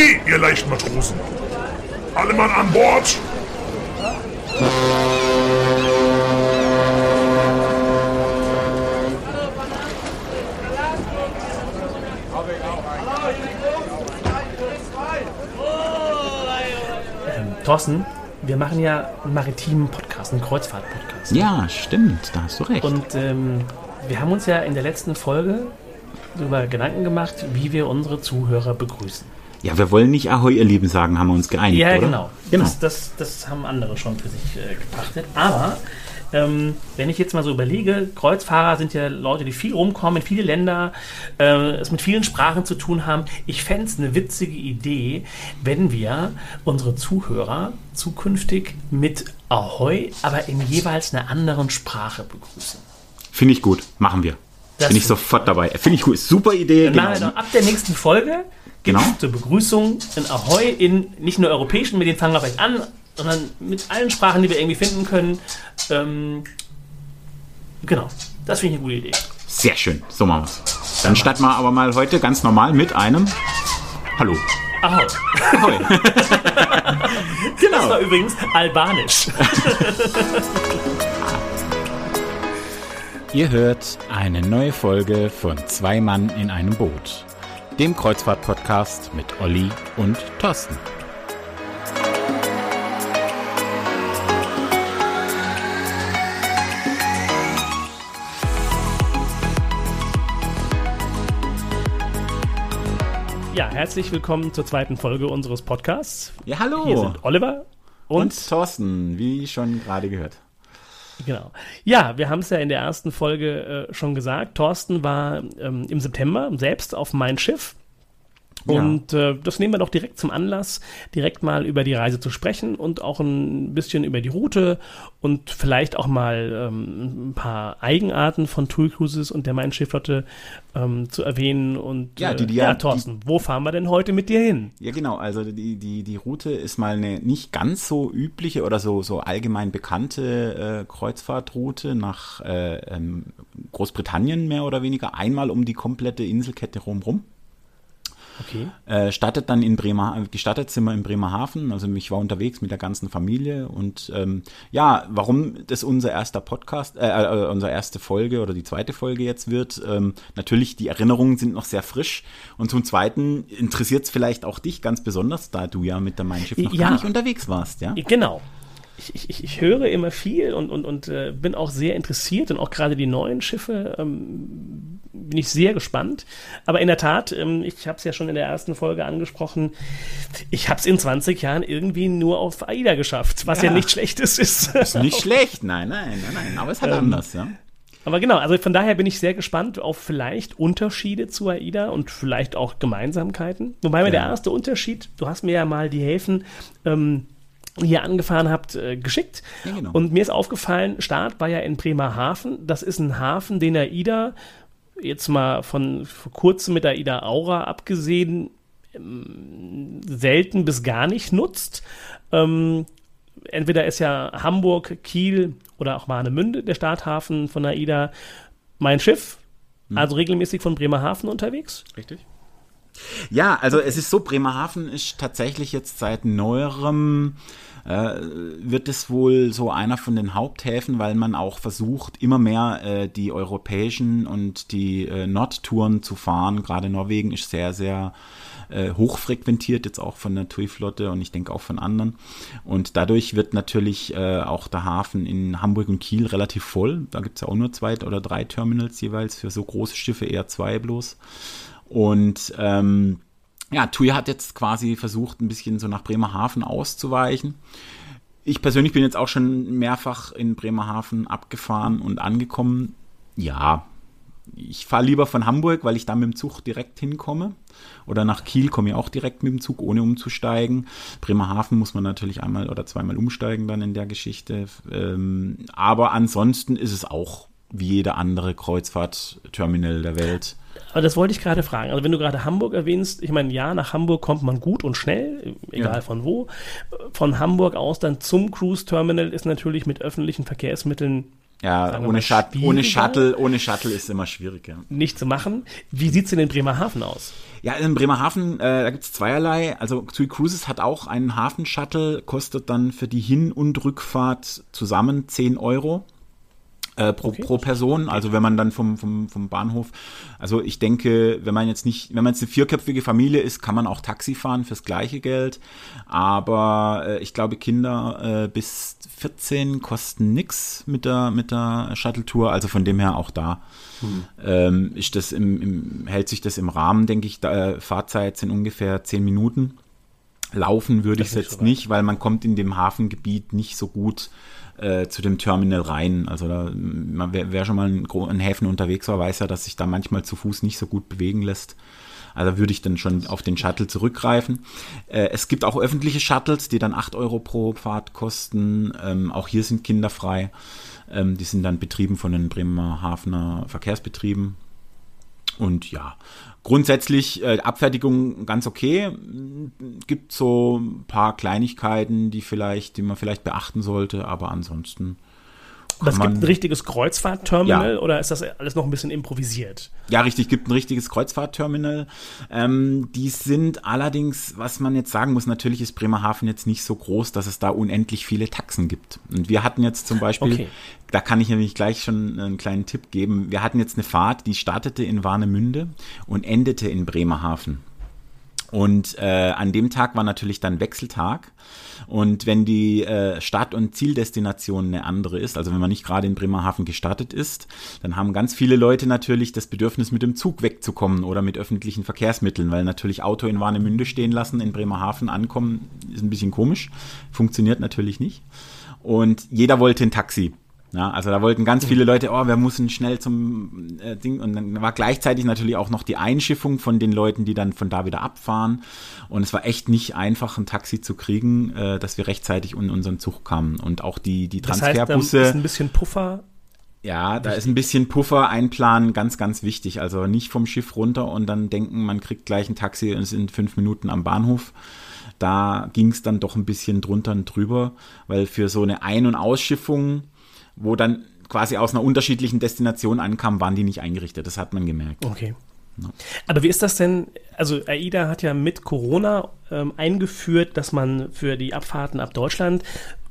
Okay, ihr leichten Matrosen. Alle Mann an Bord. Ähm, Thorsten, wir machen ja einen maritimen Podcast, einen Kreuzfahrt-Podcast. Ja, stimmt, da hast du recht. Und ähm, wir haben uns ja in der letzten Folge darüber Gedanken gemacht, wie wir unsere Zuhörer begrüßen. Ja, wir wollen nicht Ahoi, ihr Lieben sagen, haben wir uns geeinigt, Ja, oder? genau. Genau. Das, das, das haben andere schon für sich äh, gepachtet. Aber ähm, wenn ich jetzt mal so überlege, Kreuzfahrer sind ja Leute, die viel rumkommen, in viele Länder, äh, es mit vielen Sprachen zu tun haben. Ich fände es eine witzige Idee, wenn wir unsere Zuhörer zukünftig mit Ahoi, aber in jeweils einer anderen Sprache begrüßen. Finde ich gut, machen wir. Das Bin ich sofort dabei. Finde ich gut, super Idee. Dann machen wir Genau. doch ab der nächsten Folge Genau. es zur Begrüßung ein Ahoi in nicht nur europäischen, mit denen fangen wir vielleicht an, sondern mit allen Sprachen, die wir irgendwie finden können. Ähm, genau, das finde ich eine gute Idee. Sehr schön, so machen wir's. Dann starten wir aber mal heute ganz normal mit einem Hallo. Ahoi. Ahoi. Das genau. war übrigens albanisch. Ihr hört eine neue Folge von Zwei Mann in einem Boot, dem Kreuzfahrt-Podcast mit Olli und Thorsten. Ja, herzlich willkommen zur zweiten Folge unseres Podcasts. Ja, hallo. Hier sind Oliver und, Und Thorsten, wie schon gerade gehört. Genau. Ja, wir haben es ja in der ersten Folge äh, schon gesagt. Thorsten war ähm, im September selbst auf mein Schiff. Ja. Und äh, das nehmen wir doch direkt zum Anlass, direkt mal über die Reise zu sprechen und auch ein bisschen über die Route und vielleicht auch mal ähm, ein paar Eigenarten von TUI Cruises und der Main Schifflotte ähm, zu erwähnen. Und Ja, die- die- äh, ja, die- Thorsten, wo fahren wir denn heute mit dir hin? Ja, genau. Also die, die, die Route ist mal eine nicht ganz so übliche oder so, so allgemein bekannte äh, Kreuzfahrtroute nach äh, ähm, Großbritannien mehr oder weniger. Einmal um die komplette Inselkette rumrum. Okay. Äh, startet dann in Bremer, gestartet sind wir in Bremerhaven, also ich war unterwegs mit der ganzen Familie und ähm, ja, warum das unser erster Podcast, äh, äh, unsere erste Folge oder die zweite Folge jetzt wird, ähm, natürlich die Erinnerungen sind noch sehr frisch und zum Zweiten interessiert es vielleicht auch dich ganz besonders, da du ja mit der Mein Schiff noch Ja. gar nicht unterwegs warst, ja? Genau. Ich, ich- ich, höre immer viel und, und, und äh, bin auch sehr interessiert und auch gerade die neuen Schiffe ähm, bin ich sehr gespannt. Aber in der Tat, ähm, ich habe es ja schon in der ersten Folge angesprochen, ich habe es in 20 Jahren irgendwie nur auf AIDA geschafft, was ja, Ja. nicht schlechtes ist. Ist nicht schlecht, nein, nein, nein, nein, aber es ist halt Ähm, anders, ja? Aber genau, also von daher bin ich sehr gespannt auf vielleicht Unterschiede zu AIDA und vielleicht auch Gemeinsamkeiten. Wobei mir der Ja. erste Unterschied, du hast mir ja mal die Häfen ähm, die ihr angefahren habt, äh, geschickt. Ja, genau. Und mir ist aufgefallen, Start war ja in Bremerhaven. Das ist ein Hafen, den AIDA, jetzt mal von vor kurzem mit AIDA Aura abgesehen, ähm, selten bis gar nicht nutzt. Ähm, entweder ist ja Hamburg, Kiel oder auch Warnemünde der Starthafen von AIDA mein Schiff, also regelmäßig von Bremerhaven unterwegs. Richtig. Ja, also es ist so, Bremerhaven ist tatsächlich jetzt seit neuerem, äh, wird es wohl so einer von den Haupthäfen, weil man auch versucht, immer mehr äh, die europäischen und die äh, Nordtouren zu fahren. Gerade Norwegen ist sehr, sehr äh, hochfrequentiert, jetzt auch von der TUI-Flotte und ich denke auch von anderen. Und dadurch wird natürlich äh, auch der Hafen in Hamburg und Kiel relativ voll. Da gibt es ja auch nur zwei oder drei Terminals jeweils für so große Schiffe, eher zwei bloß. Und ähm, ja, TUI hat jetzt quasi versucht, ein bisschen so nach Bremerhaven auszuweichen. Ich persönlich bin jetzt auch schon mehrfach in Bremerhaven abgefahren und angekommen. Ja, ich fahre lieber von Hamburg, weil ich da mit dem Zug direkt hinkomme. Oder nach Kiel komme ich auch direkt mit dem Zug, ohne umzusteigen. Bremerhaven muss man natürlich einmal oder zweimal umsteigen dann in der Geschichte. Ähm, aber ansonsten ist es auch wie jeder andere Kreuzfahrtterminal der Welt. Aber das wollte ich gerade fragen. Also wenn du gerade Hamburg erwähnst, ich meine, ja, nach Hamburg kommt man gut und schnell, egal Ja. von wo. Von Hamburg aus dann zum Cruise Terminal ist natürlich mit öffentlichen Verkehrsmitteln Ja, ohne, Shut ohne. Shuttle, ohne Shuttle ist immer schwierig, ja. nicht zu machen. Wie sieht's denn in Bremerhaven aus? Ja, in Bremerhaven, äh, da gibt's zweierlei. Also TUI Cruises hat auch einen Hafenshuttle, kostet dann für die Hin- und Rückfahrt zusammen 10 Euro. Äh, pro, Okay. pro Person, also wenn man dann vom, vom, vom Bahnhof, also ich denke, wenn man jetzt nicht, wenn man jetzt eine vierköpfige Familie ist, kann man auch Taxi fahren fürs gleiche Geld, aber äh, ich glaube Kinder äh, bis 14 kosten nix mit der, mit der Shuttle-Tour, also von dem her auch da ähm, ist das im, im, hält sich das im Rahmen, denke ich, da, äh, Fahrzeit sind ungefähr 10 Minuten. Laufen würde ich nicht jetzt nicht, weil man kommt in dem Hafengebiet nicht so gut äh, zu dem Terminal rein. Also da, man, wer, wer schon mal in, in Häfen unterwegs war, weiß ja, dass sich da manchmal zu Fuß nicht so gut bewegen lässt. Also würde ich dann schon auf den Shuttle zurückgreifen. Äh, es gibt auch öffentliche Shuttles, die dann 8 Euro pro Fahrt kosten. Ähm, auch hier sind Kinder frei. Ähm, die sind dann betrieben von den Bremerhavener Verkehrsbetrieben. Und ja, grundsätzlich äh, Abfertigung ganz okay. Gibt so ein paar Kleinigkeiten, die vielleicht, die man vielleicht beachten sollte, aber ansonsten. Kann gibt ein richtiges Kreuzfahrtterminal Ja. oder ist das alles noch ein bisschen improvisiert? Ja, richtig, gibt ein richtiges Kreuzfahrtterminal. Ähm, die sind allerdings, was man jetzt sagen muss, natürlich ist Bremerhaven jetzt nicht so groß, dass es da unendlich viele Taxen gibt. Und wir hatten jetzt zum Beispiel, Okay. da kann ich nämlich gleich schon einen kleinen Tipp geben. Wir hatten jetzt eine Fahrt, die startete in Warnemünde und endete in Bremerhaven. Und äh, an dem Tag war natürlich dann Wechseltag. Und wenn die äh, Start- und Zieldestination eine andere ist, also wenn man nicht gerade in Bremerhaven gestartet ist, dann haben ganz viele Leute natürlich das Bedürfnis, mit dem Zug wegzukommen oder mit öffentlichen Verkehrsmitteln, weil natürlich Auto in Warnemünde stehen lassen, in Bremerhaven ankommen, ist ein bisschen komisch, funktioniert natürlich nicht. Und jeder wollte ein Taxi. Ja, also da wollten ganz viele Leute, oh, wir müssen schnell zum äh, Ding. Und dann war gleichzeitig natürlich auch noch die Einschiffung von den Leuten, die dann von da wieder abfahren. Und es war echt nicht einfach, ein Taxi zu kriegen, äh, dass wir rechtzeitig in unseren Zug kamen. Und auch die, die Das heißt, da Transferbusse. ist ein bisschen Puffer. Ja, da ist ein bisschen Puffer einplanen ganz, ganz wichtig. Also nicht vom Schiff runter und dann denken, man kriegt gleich ein Taxi und ist in fünf Minuten am Bahnhof. Da ging es dann doch ein bisschen drunter und drüber, weil für so eine Ein- und Ausschiffung, wo dann quasi aus einer unterschiedlichen Destination ankam, waren die nicht eingerichtet. Das hat man gemerkt. Okay. Aber wie ist das denn? Also AIDA hat ja mit Corona ähm, eingeführt, dass man für die Abfahrten ab Deutschland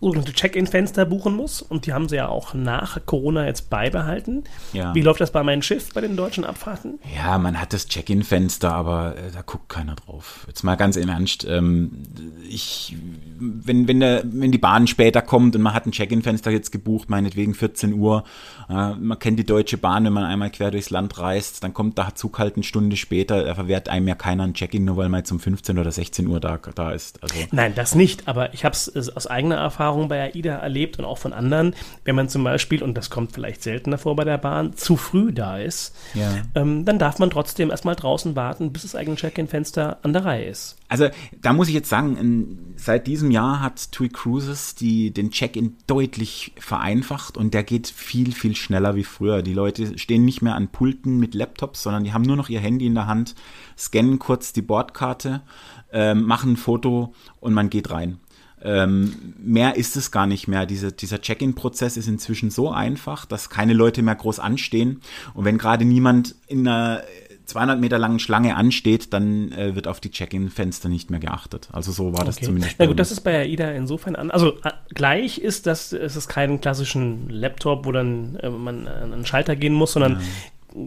sogenannte Check-in-Fenster buchen muss. Und die haben sie ja auch nach Corona jetzt beibehalten. Ja. Wie läuft das bei meinem Schiff bei den deutschen Abfahrten? Ja, man hat das Check-in-Fenster, aber äh, da guckt keiner drauf. Jetzt mal ganz im Ernst. Ähm, ich, wenn, wenn, der, wenn die Bahn später kommt und man hat ein Check-in-Fenster jetzt gebucht, meinetwegen 14 Uhr, äh, man kennt die Deutsche Bahn, wenn man einmal quer durchs Land reist, dann kommt der Zug halt eine Stunde später, da verwehrt einem ja keiner ein Check-in, nur weil man jetzt um 15 oder 16 Uhr da, da ist. Also, Nein, das nicht. Aber ich habe es aus eigener Erfahrung bei AIDA erlebt und auch von anderen, wenn man zum Beispiel, und das kommt vielleicht seltener vor bei der Bahn, zu früh da ist, Ja. ähm, dann darf man trotzdem erstmal draußen warten, bis das eigene Check-in-Fenster an der Reihe ist. Also da muss ich jetzt sagen, in, seit diesem Jahr hat TUI Cruises die, den Check-in deutlich vereinfacht und der geht viel, viel schneller wie früher. Die Leute stehen nicht mehr an Pulten mit Laptops, sondern die haben nur noch ihr Handy in der Hand, scannen kurz die Bordkarte, ähm, machen ein Foto und man geht rein. Ähm, mehr ist es gar nicht mehr. Diese, dieser Check-in-Prozess ist inzwischen so einfach, dass keine Leute mehr groß anstehen. Und wenn gerade niemand in einer 200 Meter langen Schlange ansteht, dann äh, wird auf die Check-in-Fenster nicht mehr geachtet. Also so war das Okay. zumindest. Na gut, das ist bei AIDA insofern an. Also äh, gleich ist, dass es ist keinen klassischen Laptop, wo dann äh, man an einen Schalter gehen muss, sondern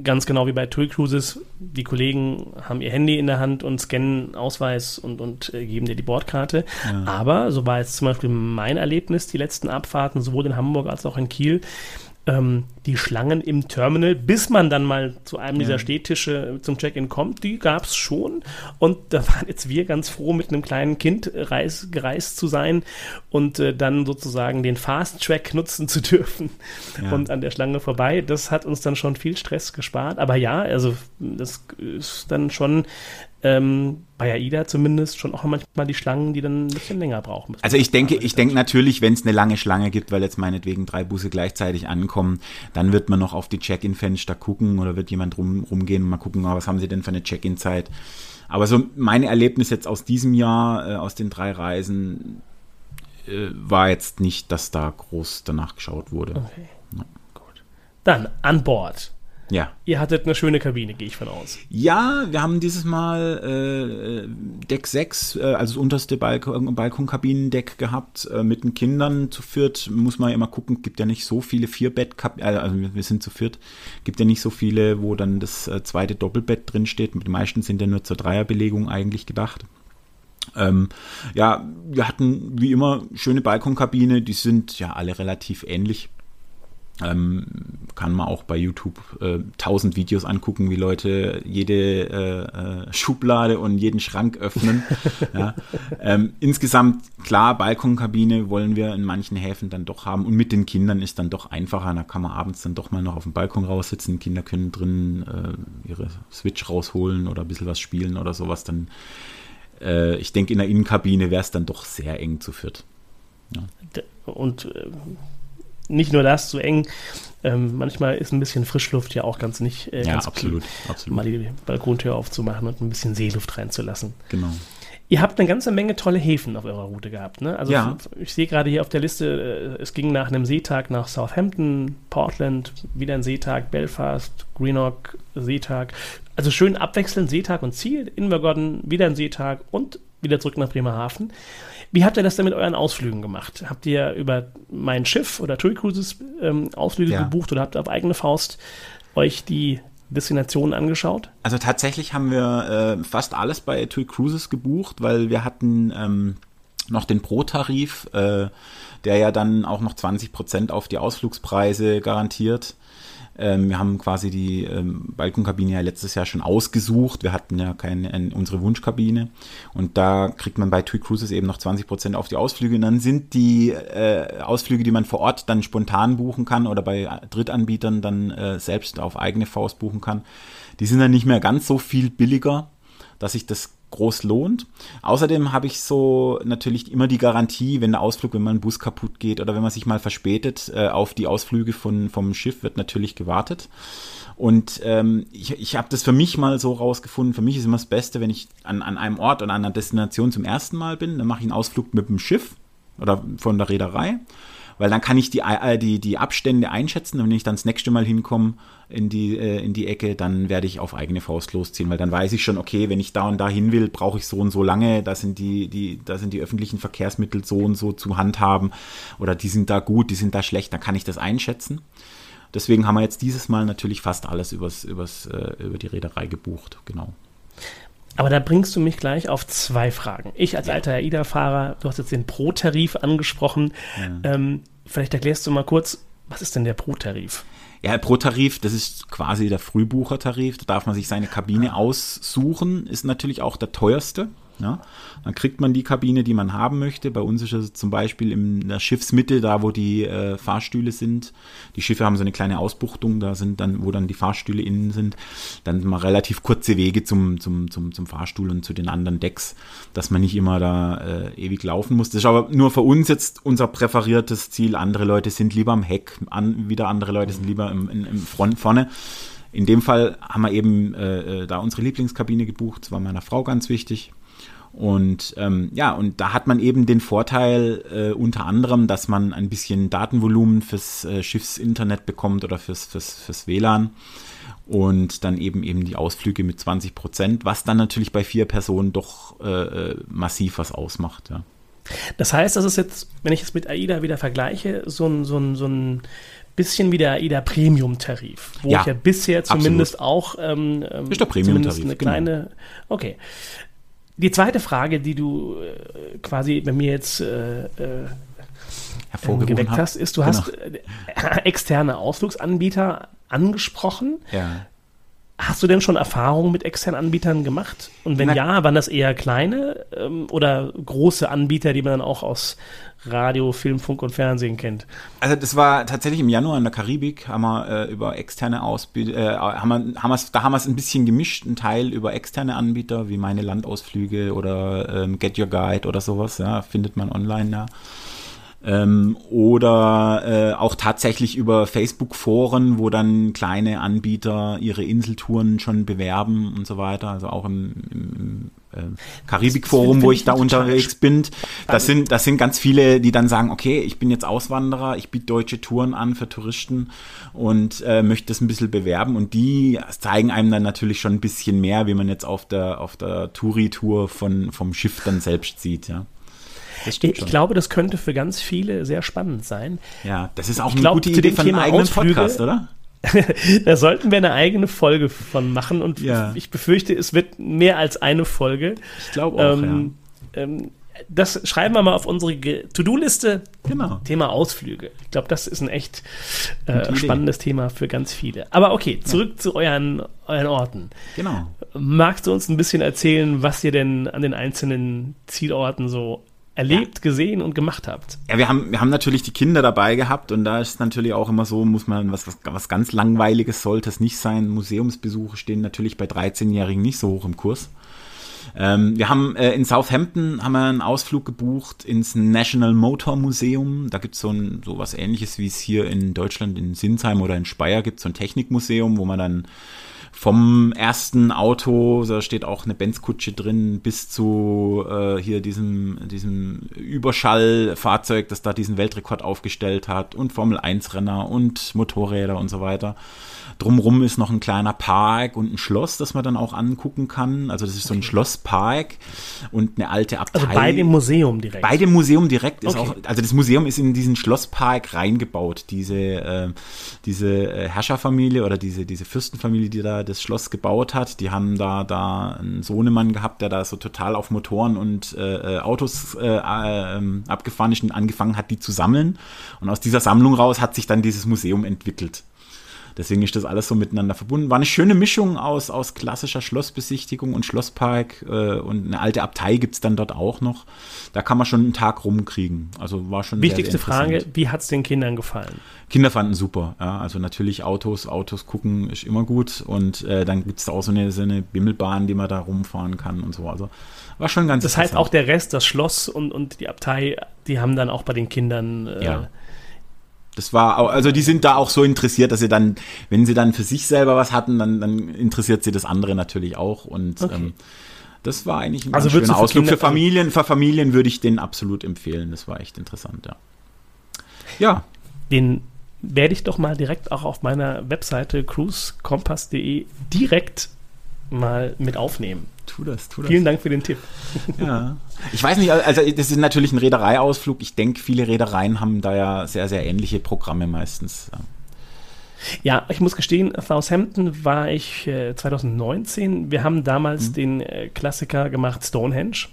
ganz genau wie bei TUI Cruises, die Kollegen haben ihr Handy in der Hand und scannen Ausweis und, und äh, geben dir die Bordkarte. Aber so war jetzt zum Beispiel mein Erlebnis, die letzten Abfahrten, sowohl in Hamburg als auch in Kiel, ähm, die Schlangen im Terminal, bis man dann mal zu einem dieser Stehtische zum Check-in kommt, die gab es schon. Und da waren jetzt wir ganz froh, mit einem kleinen Kind äh, reis, gereist zu sein und äh, dann sozusagen den Fast-Track nutzen zu dürfen Ja. und an der Schlange vorbei. Das hat uns dann schon viel Stress gespart. Aber ja, also das ist dann schon ähm, bei AIDA zumindest schon auch manchmal die Schlangen, die dann ein bisschen länger brauchen. Also ich denke, ich denke natürlich, wenn es eine lange Schlange gibt, weil jetzt meinetwegen drei Busse gleichzeitig ankommen, dann wird man noch auf die Check-in-Fenster gucken oder wird jemand rum, rumgehen und mal gucken, ah, was haben sie denn für eine Check-in-Zeit. Aber so mein Erlebnis jetzt aus diesem Jahr, äh, aus den drei Reisen, äh, war jetzt nicht, dass da groß danach geschaut wurde. Okay. Gut. Dann an Bord. Ja. Ihr hattet eine schöne Kabine, gehe ich von aus. Ja, wir haben dieses Mal äh, Deck 6, äh, also das unterste Balkon, Balkonkabinendeck gehabt, äh, mit den Kindern zu viert. Muss man ja immer gucken, gibt ja nicht so viele Vierbett, äh, also wir sind zu viert, gibt ja nicht so viele, wo dann das äh, zweite Doppelbett drin steht. Die meisten sind ja nur zur Dreierbelegung eigentlich gedacht. Ähm, ja, wir hatten wie immer schöne Balkonkabine, die sind ja alle relativ ähnlich. Ähm, kann man auch bei YouTube äh, tausend Videos angucken, wie Leute jede äh, äh, Schublade und jeden Schrank öffnen. ja. ähm, insgesamt, klar, Balkonkabine wollen wir in manchen Häfen dann doch haben und mit den Kindern ist dann doch einfacher. Da kann man abends dann doch mal noch auf dem Balkon raussitzen. Kinder können drin äh, ihre Switch rausholen oder ein bisschen was spielen oder sowas. Dann, äh, ich denke, in der Innenkabine wäre es dann doch sehr eng zu viert. Ja. Und äh, nicht nur das, zu eng. Ähm, manchmal ist ein bisschen Frischluft ja auch ganz nicht äh, ja, ganz absolut, absolut. Mal die Balkontür aufzumachen und ein bisschen Seeluft reinzulassen. Genau. Ihr habt eine ganze Menge tolle Häfen auf eurer Route gehabt. Ne? Also ja. ich sehe gerade hier auf der Liste, äh, es ging nach einem Seetag nach Southampton, Portland, wieder ein Seetag, Belfast, Greenock, Seetag. Also schön abwechselnd Seetag und Ziel, Invergordon, wieder ein Seetag und wieder zurück nach Bremerhaven. Wie habt ihr das denn mit euren Ausflügen gemacht? Habt ihr über mein Schiff oder TUI Cruises ähm, Ausflüge ja. gebucht oder habt ihr auf eigene Faust euch die Destinationen angeschaut? Also tatsächlich haben wir äh, fast alles bei TUI Cruises gebucht, weil wir hatten ähm, noch den Pro-Tarif, äh, der ja dann auch noch 20 Prozent auf die Ausflugspreise garantiert. Ähm, wir haben quasi die ähm, Balkonkabine ja letztes Jahr schon ausgesucht. Wir hatten ja keine äh, unsere Wunschkabine und da kriegt man bei TUI Cruises eben noch 20 Prozent auf die Ausflüge. Und dann sind die äh, Ausflüge, die man vor Ort dann spontan buchen kann oder bei Drittanbietern dann äh, selbst auf eigene Faust buchen kann, die sind dann nicht mehr ganz so viel billiger, dass sich das groß lohnt. Außerdem habe ich so natürlich immer die Garantie, wenn der Ausflug, wenn mal ein Bus kaputt geht oder wenn man sich mal verspätet, äh, auf die Ausflüge von, vom Schiff wird natürlich gewartet. Und ähm, ich, ich habe das für mich mal so rausgefunden. Für mich ist immer das Beste, wenn ich an, an einem Ort oder an einer Destination zum ersten Mal bin, dann mache ich einen Ausflug mit dem Schiff oder von der Reederei weil dann kann ich die, die, die Abstände einschätzen und wenn ich dann das nächste Mal hinkomme in die, äh, in die Ecke, dann werde ich auf eigene Faust losziehen, weil dann weiß ich schon, okay, wenn ich da und da hin will, brauche ich so und so lange, da sind die, die, da sind die öffentlichen Verkehrsmittel so und so zu handhaben oder die sind da gut, die sind da schlecht, dann kann ich das einschätzen. Deswegen haben wir jetzt dieses Mal natürlich fast alles übers, übers, äh, über die Reederei gebucht, genau. Aber da bringst du mich gleich auf zwei Fragen. Ich als alter AIDA-Fahrer, du hast jetzt den Pro-Tarif angesprochen. Ja. Ähm, Vielleicht erklärst du mal kurz, was ist denn der Pro-Tarif? Ja, Pro-Tarif, das ist quasi der Frühbuchertarif. Da darf man sich seine Kabine aussuchen, ist natürlich auch der teuerste. Ja? Dann kriegt man die Kabine, die man haben möchte. Bei uns ist es zum Beispiel in der Schiffsmitte, da wo die äh, Fahrstühle sind. Die Schiffe haben so eine kleine Ausbuchtung, da sind dann, wo dann die Fahrstühle innen sind. Dann mal relativ kurze Wege zum, zum, zum, zum Fahrstuhl und zu den anderen Decks, dass man nicht immer da äh, ewig laufen muss. Das ist aber nur für uns jetzt unser präferiertes Ziel. Andere Leute sind lieber am Heck, an, wieder andere Leute sind lieber im, im, im Front vorne. In dem Fall haben wir eben äh, äh da unsere Lieblingskabine gebucht. Das war meiner Frau ganz wichig. Und ähm, ja, und da hat man eben den Vorteil äh, unter anderem, dass man ein bisschen Datenvolumen fürs äh, Schiffsinternet bekommt oder fürs, fürs, fürs WLAN und dann eben eben die Ausflüge mit 20 Prozent, was dann natürlich bei vier Personen doch äh, äh, massiv was ausmacht. Ja. Das heißt, das ist jetzt, wenn ich es mit AIDA wieder vergleiche, so ein, so ein, so ein bisschen wie der AIDA Premium-Tarif, wo ja, ich ja bisher zumindest absolut. auch ähm, ist der Premium-Tarif, eine genau. kleine, genau. okay. Die zweite Frage, die du äh, quasi bei mir jetzt äh, äh, geweckt hast, ist, du genau. hast äh, externe Ausflugsanbieter angesprochen. Ja. Hast du denn schon Erfahrungen mit externen Anbietern gemacht? Und wenn Na, ja, waren das eher kleine ähm, oder große Anbieter, die man dann auch aus Radio, Film, Funk und Fernsehen kennt? Also das war tatsächlich im Januar in der Karibik, haben wir äh, über externe Ausbieter, äh, haben wir, haben da haben wir es ein bisschen gemischt, ein Teil über externe Anbieter wie meine Landausflüge oder ähm, Get Your Guide oder sowas, ja, findet man online ja. Ähm, oder äh, auch tatsächlich über Facebook-Foren, wo dann kleine Anbieter ihre Inseltouren schon bewerben und so weiter. Also auch im, im äh, Karibikforum, wo ich da unterwegs bin. Das sind, das sind ganz viele, die dann sagen, okay, ich bin jetzt Auswanderer, ich biete deutsche Touren an für Touristen und äh, möchte das ein bisschen bewerben. Und die zeigen einem dann natürlich schon ein bisschen mehr, wie man jetzt auf der, auf der Touri-Tour von, vom Schiff dann selbst sieht, ja. Ich schon. glaube, das könnte für ganz viele sehr spannend sein. Ja, das ist auch ich eine glaub, gute Idee von einem eigenen Ausflüge, Podcast, oder? da sollten wir eine eigene Folge von machen und ja. ich befürchte, es wird mehr als eine Folge. Ich glaube auch, ähm, ja. Ähm, das schreiben wir mal auf unsere To-Do-Liste. Genau. Thema Ausflüge. Ich glaube, das ist ein echt äh, spannendes Thema für ganz viele. Aber okay, zurück ja. zu euren, euren Orten. Genau. Magst du uns ein bisschen erzählen, was ihr denn an den einzelnen Zielorten so erlebt, ja. gesehen und gemacht habt. Ja, wir haben, wir haben natürlich die Kinder dabei gehabt und da ist natürlich auch immer so, muss man, was, was, was ganz Langweiliges sollte es nicht sein. Museumsbesuche stehen natürlich bei 13-Jährigen nicht so hoch im Kurs. Ähm, wir haben äh, in Southampton haben wir einen Ausflug gebucht ins National Motor Museum. Da gibt es so, ein, so was ähnliches, wie es hier in Deutschland in Sinsheim oder in Speyer gibt, so ein Technikmuseum, wo man dann vom ersten Auto, da steht auch eine Benzkutsche drin, bis zu äh, hier diesem, diesem Überschallfahrzeug, das da diesen Weltrekord aufgestellt hat und Formel 1 Renner und Motorräder und so weiter. Drumrum ist noch ein kleiner Park und ein Schloss, das man dann auch angucken kann. Also das ist so ein okay. Schlosspark und eine alte Abtei. Also bei dem Museum direkt. Bei dem Museum direkt ist okay. auch, also das Museum ist in diesen Schlosspark reingebaut. Diese, äh, diese äh, Herrscherfamilie oder diese, diese Fürstenfamilie, die da das Schloss gebaut hat, die haben da, da einen Sohnemann gehabt, der da so total auf Motoren und äh, äh Autos äh, äh, abgefahren ist und angefangen hat, die zu sammeln. Und aus dieser Sammlung raus hat sich dann dieses Museum entwickelt. Deswegen ist das alles so miteinander verbunden. War eine schöne Mischung aus, aus klassischer Schlossbesichtigung und Schlosspark äh, und eine alte Abtei gibt es dann dort auch noch. Da kann man schon einen Tag rumkriegen. Also war schon Wichtigste sehr, sehr Frage, wie hat es den Kindern gefallen? Kinder fanden super. Ja, also natürlich Autos, Autos gucken ist immer gut und äh, dann gibt es auch so eine, so eine Bimmelbahn, die man da rumfahren kann und so. Also war schon ganz Das heißt auch der Rest, das Schloss und, und die Abtei, die haben dann auch bei den Kindern äh, ja das war, auch, also die sind da auch so interessiert, dass sie dann, wenn sie dann für sich selber was hatten, dann, dann interessiert sie das andere natürlich auch. Und okay. ähm, das war eigentlich ein also schöner Ausflug. Für Familien, für Familien würde ich den absolut empfehlen. Das war echt interessant, ja. Ja. Den werde ich doch mal direkt auch auf meiner Webseite cruisekompass.de direkt mal mit aufnehmen. Tu das, tu das. Vielen Dank für den Tipp. Ja. Ich weiß nicht, also das ist natürlich ein Reedereiausflug. Ich denke, viele Reedereien haben da ja sehr, sehr ähnliche Programme meistens. Ja, ich muss gestehen, Southampton war ich äh, 2019. Wir haben damals mhm. den äh, Klassiker gemacht, Stonehenge.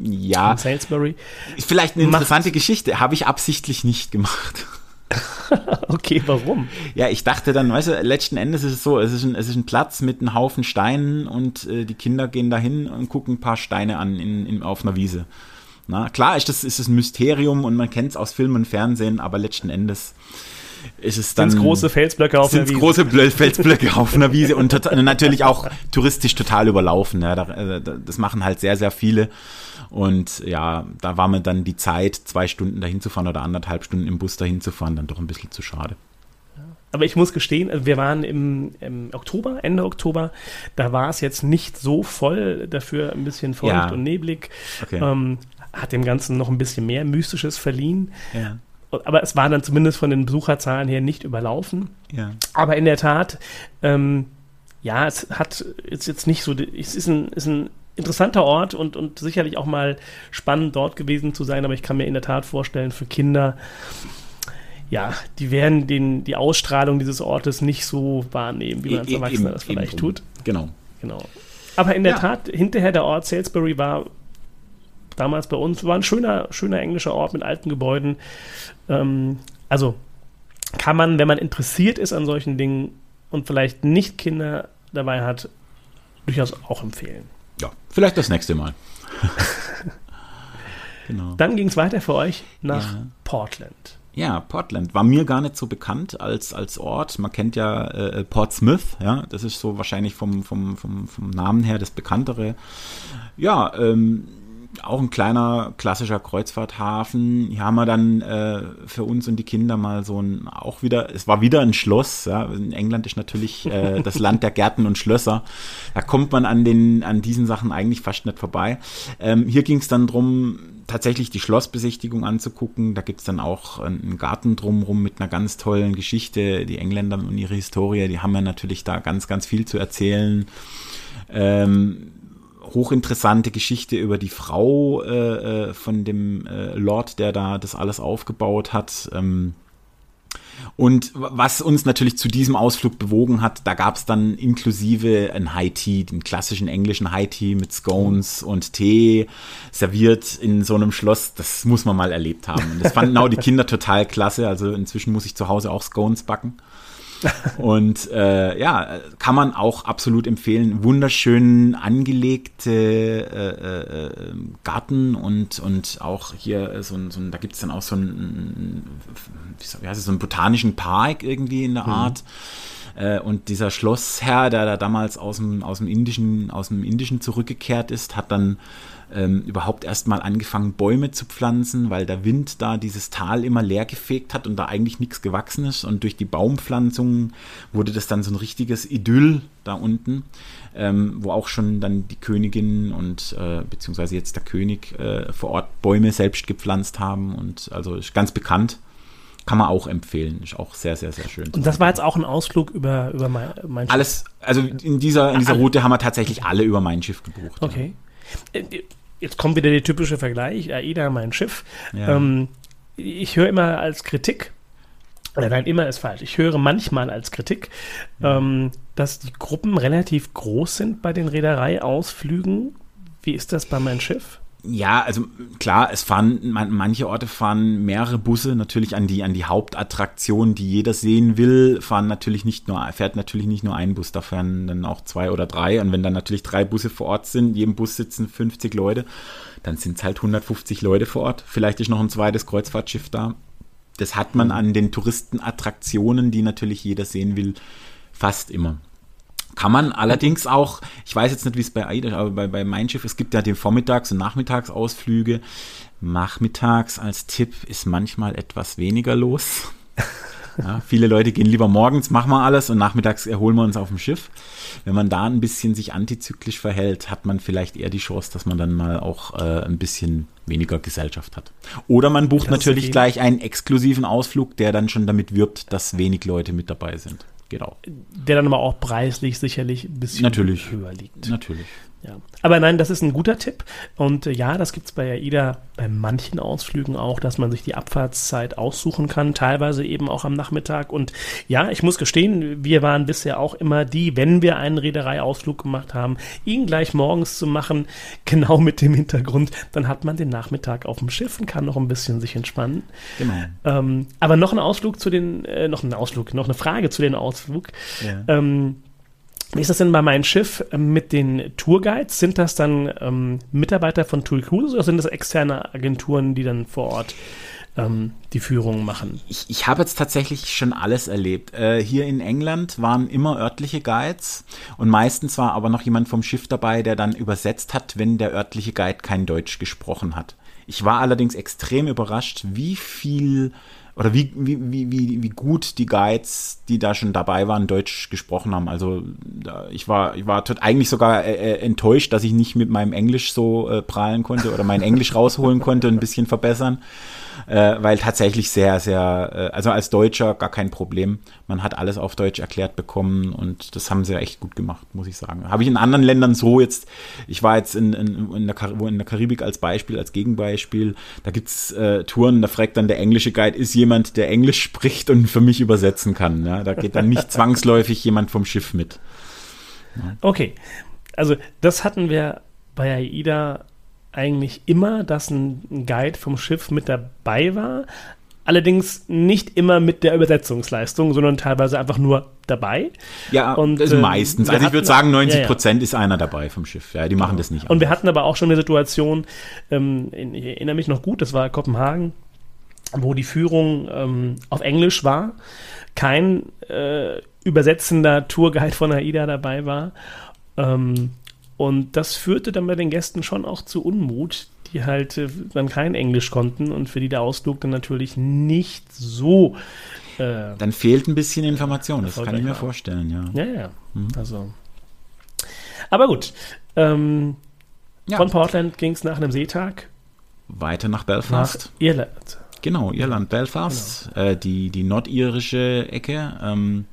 Ja. In Salisbury. Vielleicht eine interessante Macht, Geschichte. Habe ich absichtlich nicht gemacht. okay, warum? Ja, ich dachte dann, weißt du, letzten Endes ist es so, es ist ein, es ist ein Platz mit einem Haufen Steinen und äh, die Kinder gehen dahin und gucken ein paar Steine an in, in, auf einer Wiese. Na, klar ist das ist es ein Mysterium und man kennt es aus Film und Fernsehen, aber letzten Endes ist es dann. Sind große Felsblöcke auf einer Wiese. große Felsblöcke auf einer Wiese und total, natürlich auch touristisch total überlaufen. Ja, äh, das machen halt sehr, sehr viele. Und ja, da war mir dann die Zeit, zwei Stunden dahin zu fahren oder anderthalb Stunden im Bus dahin zu fahren, dann doch ein bisschen zu schade. Aber ich muss gestehen, also wir waren im, im, Oktober, Ende Oktober, da war es jetzt nicht so voll, dafür ein bisschen feucht ja. und neblig. Okay. Ähm, hat dem Ganzen noch ein bisschen mehr Mystisches verliehen. Ja. Aber es war dann zumindest von den Besucherzahlen her nicht überlaufen. Ja. Aber in der Tat, ähm, ja, es hat ist jetzt nicht so, es ist ein, ist ein interessanter Ort und, und sicherlich auch mal spannend dort gewesen zu sein, aber ich kann mir in der Tat vorstellen, für Kinder, ja, die werden den, die Ausstrahlung dieses Ortes nicht so wahrnehmen, wie man als e-, Erwachsener das vielleicht tut. Genau. Genau. Aber in der ja. Tat, hinterher der Ort Salisbury war damals bei uns, war ein schöner, schöner englischer Ort mit alten Gebäuden. Ähm, also kann man, wenn man interessiert ist an solchen Dingen und vielleicht nicht Kinder dabei hat, durchaus auch empfehlen. Ja, vielleicht das nächste Mal. genau. Dann ging es weiter für euch nach ja. Portland. Ja, Portland war mir gar nicht so bekannt als, als Ort. Man kennt ja äh, Portsmouth, ja, das ist so wahrscheinlich vom, vom, vom, vom Namen her das bekanntere. Ja, ähm, auch ein kleiner klassischer Kreuzfahrthafen. Hier haben wir dann äh, für uns und die Kinder mal so ein, auch wieder, es war wieder ein Schloss. Ja. In England ist natürlich äh, das Land der Gärten und Schlösser. Da kommt man an, den, an diesen Sachen eigentlich fast nicht vorbei. Ähm, hier ging es dann drum tatsächlich die Schlossbesichtigung anzugucken. Da gibt es dann auch einen Garten drumherum mit einer ganz tollen Geschichte. Die Engländer und ihre Historie, die haben ja natürlich da ganz, ganz viel zu erzählen. Ähm, hochinteressante Geschichte über die Frau äh, äh, von dem äh, Lord, der da das alles aufgebaut hat. Ähm, und was uns natürlich zu diesem Ausflug bewogen hat, da gab es dann inklusive ein High Tea, den klassischen englischen High Tea mit Scones und Tee serviert in so einem Schloss. Das muss man mal erlebt haben. Und das fanden auch die Kinder total klasse. Also inzwischen muss ich zu Hause auch Scones backen. Und äh, ja, kann man auch absolut empfehlen. Wunderschön angelegte äh, äh, Garten und, und auch hier so ein, so ein da gibt es dann auch so ein, wie heißt es, so einen botanischen Park irgendwie in der mhm. Art. Äh, und dieser Schlossherr, der da damals aus dem, aus dem Indischen, aus dem Indischen zurückgekehrt ist, hat dann ähm, überhaupt erstmal angefangen, Bäume zu pflanzen, weil der Wind da dieses Tal immer leer gefegt hat und da eigentlich nichts gewachsen ist. Und durch die Baumpflanzungen wurde das dann so ein richtiges Idyll da unten, ähm, wo auch schon dann die Königin und äh, beziehungsweise jetzt der König äh, vor Ort Bäume selbst gepflanzt haben. Und also ist ganz bekannt kann man auch empfehlen. Ist auch sehr, sehr, sehr schön. Und das war jetzt auch ein Ausflug über, über mein, mein Schiff? Alles, also in dieser, in dieser Route haben wir tatsächlich alle über mein Schiff gebucht. Okay. Ja. Äh, jetzt kommt wieder der typische Vergleich, AIDA, mein Schiff. Ja. Ähm, ich höre immer als Kritik, nein, immer ist falsch, ich höre manchmal als Kritik, ja. ähm, dass die Gruppen relativ groß sind bei den Reedereiausflügen. Wie ist das bei meinem Schiff? Ja, also klar, es fahren, manche Orte fahren mehrere Busse natürlich an die, an die Hauptattraktion, die jeder sehen will, fahren natürlich nicht nur, fährt natürlich nicht nur ein Bus, da fahren dann auch zwei oder drei. Und wenn dann natürlich drei Busse vor Ort sind, jedem Bus sitzen 50 Leute, dann sind es halt 150 Leute vor Ort. Vielleicht ist noch ein zweites Kreuzfahrtschiff da. Das hat man an den Touristenattraktionen, die natürlich jeder sehen will, fast immer. Kann man allerdings auch, ich weiß jetzt nicht, wie es bei AIDA, aber bei, bei Mein Schiff, es gibt ja den Vormittags- und Nachmittagsausflüge. Nachmittags als Tipp ist manchmal etwas weniger los. Ja, viele Leute gehen lieber morgens, machen wir alles und nachmittags erholen wir uns auf dem Schiff. Wenn man da ein bisschen sich antizyklisch verhält, hat man vielleicht eher die Chance, dass man dann mal auch äh, ein bisschen weniger Gesellschaft hat. Oder man bucht das natürlich gleich einen exklusiven Ausflug, der dann schon damit wirbt, dass wenig Leute mit dabei sind. Genau. Der dann aber auch preislich sicherlich ein bisschen Natürlich. höher liegt. Natürlich. Ja. Aber nein, das ist ein guter Tipp. Und äh, ja, das gibt es bei AIDA bei manchen Ausflügen auch, dass man sich die Abfahrtszeit aussuchen kann, teilweise eben auch am Nachmittag. Und ja, ich muss gestehen, wir waren bisher auch immer die, wenn wir einen Reedereiausflug gemacht haben, ihn gleich morgens zu machen, genau mit dem Hintergrund, dann hat man den Nachmittag auf dem Schiff und kann noch ein bisschen sich entspannen. Genau. Ähm, aber noch ein Ausflug zu den, äh, noch ein Ausflug, noch eine Frage zu den Ausflug. Ja. Ähm, wie ist das denn bei meinem Schiff ähm, mit den Tourguides? Sind das dann ähm, Mitarbeiter von Tour Cruises oder sind das externe Agenturen, die dann vor Ort ähm, die Führung machen? Ich, ich habe jetzt tatsächlich schon alles erlebt. Äh, hier in England waren immer örtliche Guides und meistens war aber noch jemand vom Schiff dabei, der dann übersetzt hat, wenn der örtliche Guide kein Deutsch gesprochen hat. Ich war allerdings extrem überrascht, wie viel oder wie, wie, wie, wie gut die Guides, die da schon dabei waren, Deutsch gesprochen haben. Also ich war, ich war eigentlich sogar äh, äh, enttäuscht, dass ich nicht mit meinem Englisch so äh, prahlen konnte oder mein Englisch rausholen konnte und ein bisschen verbessern äh, weil tatsächlich sehr, sehr, äh, also als Deutscher gar kein Problem. Man hat alles auf Deutsch erklärt bekommen und das haben sie echt gut gemacht, muss ich sagen. Habe ich in anderen Ländern so jetzt, ich war jetzt in, in, in, der, in der Karibik als Beispiel, als Gegenbeispiel, da gibt's äh, Touren, da fragt dann der englische Guide, ist jemand, der Englisch spricht und für mich übersetzen kann. Ja? Da geht dann nicht zwangsläufig jemand vom Schiff mit. Ja. Okay, also das hatten wir bei AIDA eigentlich immer, dass ein Guide vom Schiff mit dabei war. Allerdings nicht immer mit der Übersetzungsleistung, sondern teilweise einfach nur dabei. Ja, und, das ähm, meistens. Also ich würde sagen, 90 Prozent ja, ja. ist einer dabei vom Schiff. Ja, die machen das nicht. Und anders. wir hatten aber auch schon eine Situation, ähm, ich erinnere mich noch gut, das war Kopenhagen, wo die Führung ähm, auf Englisch war, kein äh, übersetzender Tourguide von AIDA dabei war. Ähm, und das führte dann bei den Gästen schon auch zu Unmut, die halt äh, dann kein Englisch konnten und für die der Ausflug dann natürlich nicht so. Äh, dann fehlt ein bisschen Information, das kann ich mir war. vorstellen, ja. Ja, ja. Mhm. Also. Aber gut. Ähm, ja. Von Portland ging es nach einem Seetag weiter nach Belfast. Nach Irland. Genau, Irland, Belfast, genau. Äh, die, die nordirische Ecke. Ähm,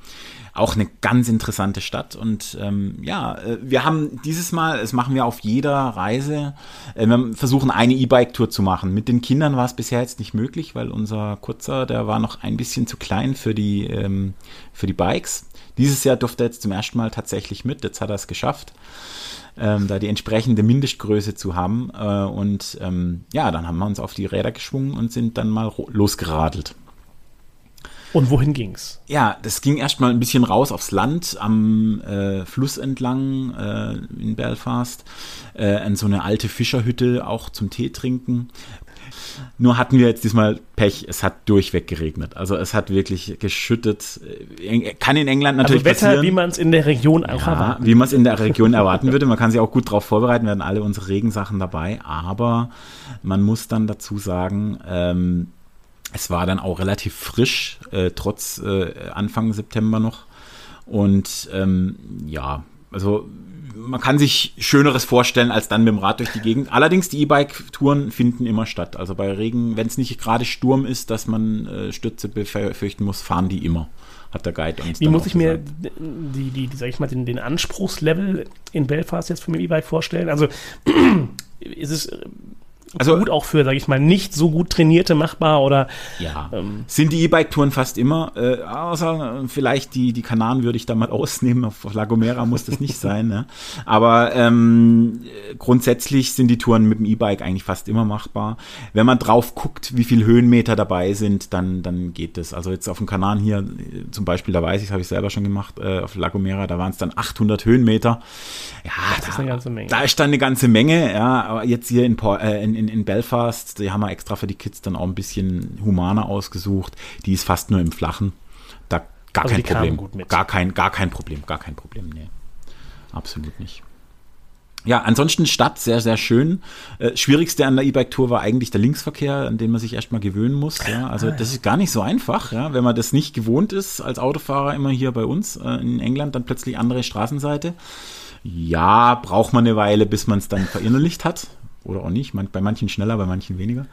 auch eine ganz interessante Stadt. Und ähm, ja, äh, wir haben dieses Mal, das machen wir auf jeder Reise, äh, wir versuchen eine E-Bike-Tour zu machen. Mit den Kindern war es bisher jetzt nicht möglich, weil unser Kurzer, der war noch ein bisschen zu klein für die, ähm, für die Bikes. Dieses Jahr durfte er jetzt zum ersten Mal tatsächlich mit, jetzt hat er es geschafft. Ähm, da die entsprechende Mindestgröße zu haben. Äh, und ähm, ja, dann haben wir uns auf die Räder geschwungen und sind dann mal losgeradelt. Und wohin ging's? Ja, das ging erstmal ein bisschen raus aufs Land, am äh, Fluss entlang äh, in Belfast, äh, an so eine alte Fischerhütte auch zum Tee trinken. Nur hatten wir jetzt diesmal Pech, es hat durchweg geregnet. Also es hat wirklich geschüttet. Kann in England natürlich also Wetter, passieren. wie man es in der Region auch ja, erwarten. Wie man es in der Region erwarten würde. Man kann sich auch gut darauf vorbereiten, werden alle unsere Regensachen dabei. Aber man muss dann dazu sagen, ähm, es war dann auch relativ frisch, äh, trotz äh, Anfang September noch. Und ähm, ja, also man kann sich Schöneres vorstellen, als dann mit dem Rad durch die Gegend. Allerdings, die E-Bike-Touren finden immer statt. Also bei Regen, wenn es nicht gerade Sturm ist, dass man äh, Stürze befürchten muss, fahren die immer. Hat der Guide uns Wie muss ich mir die, die, die, sag ich mal, den, den Anspruchslevel in Belfast jetzt für mein E-Bike vorstellen? Also ist es also, gut auch für, sage ich mal, nicht so gut trainierte machbar oder ja. Ähm, sind die E-Bike-Touren fast immer, äh, außer äh, vielleicht die, die Kanaren würde ich da mal ausnehmen, auf, La Gomera muss das nicht sein, ne? aber ähm, grundsätzlich sind die Touren mit dem E-Bike eigentlich fast immer machbar. Wenn man drauf guckt, wie viel Höhenmeter dabei sind, dann, dann geht es. Also jetzt auf dem Kanaren hier äh, zum Beispiel, da weiß ich, habe ich selber schon gemacht, äh, auf La Gomera, da waren es dann 800 Höhenmeter. Ja, das da, ist eine ganze Menge. Da ist dann eine ganze Menge, ja, aber jetzt hier in, äh, in, in, in Belfast, die haben wir extra für die Kids dann auch ein bisschen humaner ausgesucht. Die ist fast nur im Flachen. Da gar also kein Problem. Gar kein, gar kein Problem, gar kein Problem, nee. Absolut nicht. Ja, ansonsten Stadt sehr, sehr schön. Äh, schwierigste an der E-Bike-Tour war eigentlich der Linksverkehr, an den man sich erstmal gewöhnen muss. Ja. Also ah, das ist gar nicht so einfach, ja. wenn man das nicht gewohnt ist als Autofahrer immer hier bei uns äh, in England, dann plötzlich andere Straßenseite. Ja, braucht man eine Weile, bis man es dann verinnerlicht hat oder auch nicht. bei manchen schneller, bei manchen weniger.